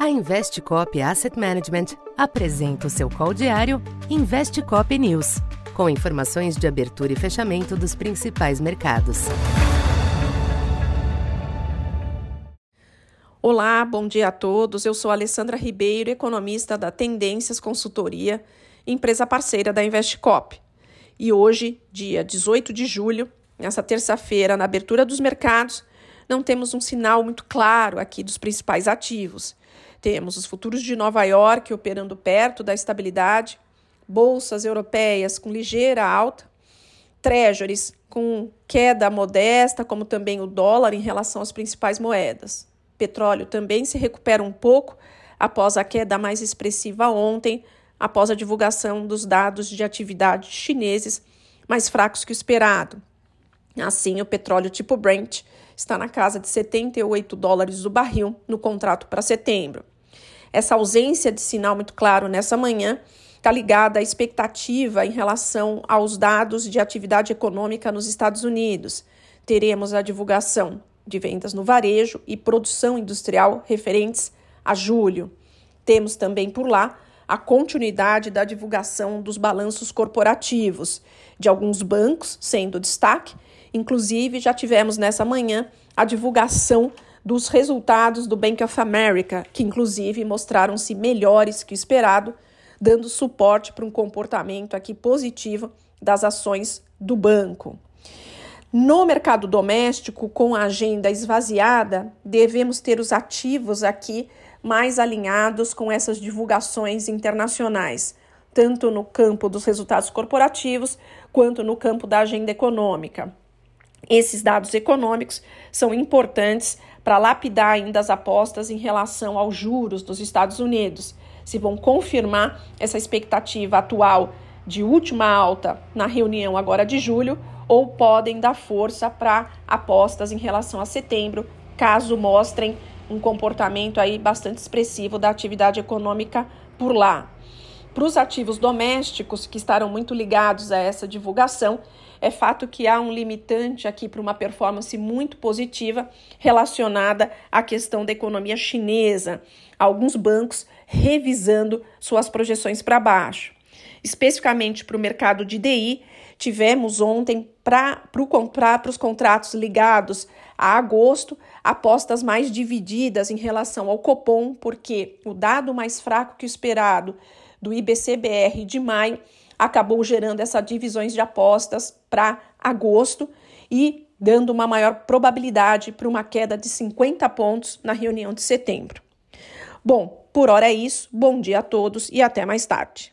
A Investcop Asset Management apresenta o seu call diário Investcop News, com informações de abertura e fechamento dos principais mercados. Olá, bom dia a todos. Eu sou Alessandra Ribeiro, economista da Tendências Consultoria, empresa parceira da Investcop. E hoje, dia 18 de julho, nessa terça-feira, na abertura dos mercados, não temos um sinal muito claro aqui dos principais ativos. Temos os futuros de Nova York operando perto da estabilidade, bolsas europeias com ligeira alta, treasuries com queda modesta, como também o dólar em relação às principais moedas. Petróleo também se recupera um pouco após a queda mais expressiva ontem, após a divulgação dos dados de atividade chineses mais fracos que o esperado. Assim, o petróleo tipo Brent está na casa de 78 dólares o barril no contrato para setembro. Essa ausência de sinal muito claro nessa manhã está ligada à expectativa em relação aos dados de atividade econômica nos Estados Unidos. Teremos a divulgação de vendas no varejo e produção industrial referentes a julho. Temos também por lá a continuidade da divulgação dos balanços corporativos de alguns bancos, sendo destaque. Inclusive, já tivemos nessa manhã a divulgação dos resultados do Bank of America, que inclusive mostraram-se melhores que o esperado, dando suporte para um comportamento aqui positivo das ações do banco. No mercado doméstico, com a agenda esvaziada, devemos ter os ativos aqui mais alinhados com essas divulgações internacionais, tanto no campo dos resultados corporativos quanto no campo da agenda econômica. Esses dados econômicos são importantes para lapidar ainda as apostas em relação aos juros dos Estados Unidos, se vão confirmar essa expectativa atual de última alta na reunião agora de julho ou podem dar força para apostas em relação a setembro, caso mostrem um comportamento aí bastante expressivo da atividade econômica por lá. Para os ativos domésticos que estarão muito ligados a essa divulgação, é fato que há um limitante aqui para uma performance muito positiva relacionada à questão da economia chinesa. Alguns bancos revisando suas projeções para baixo. Especificamente para o mercado de DI, tivemos ontem para os contratos ligados a agosto apostas mais divididas em relação ao Copom, porque o dado mais fraco que o esperado do IBCBR de maio acabou gerando essas divisões de apostas para agosto e dando uma maior probabilidade para uma queda de 50 pontos na reunião de setembro. Bom, por hora é isso. Bom dia a todos e até mais tarde.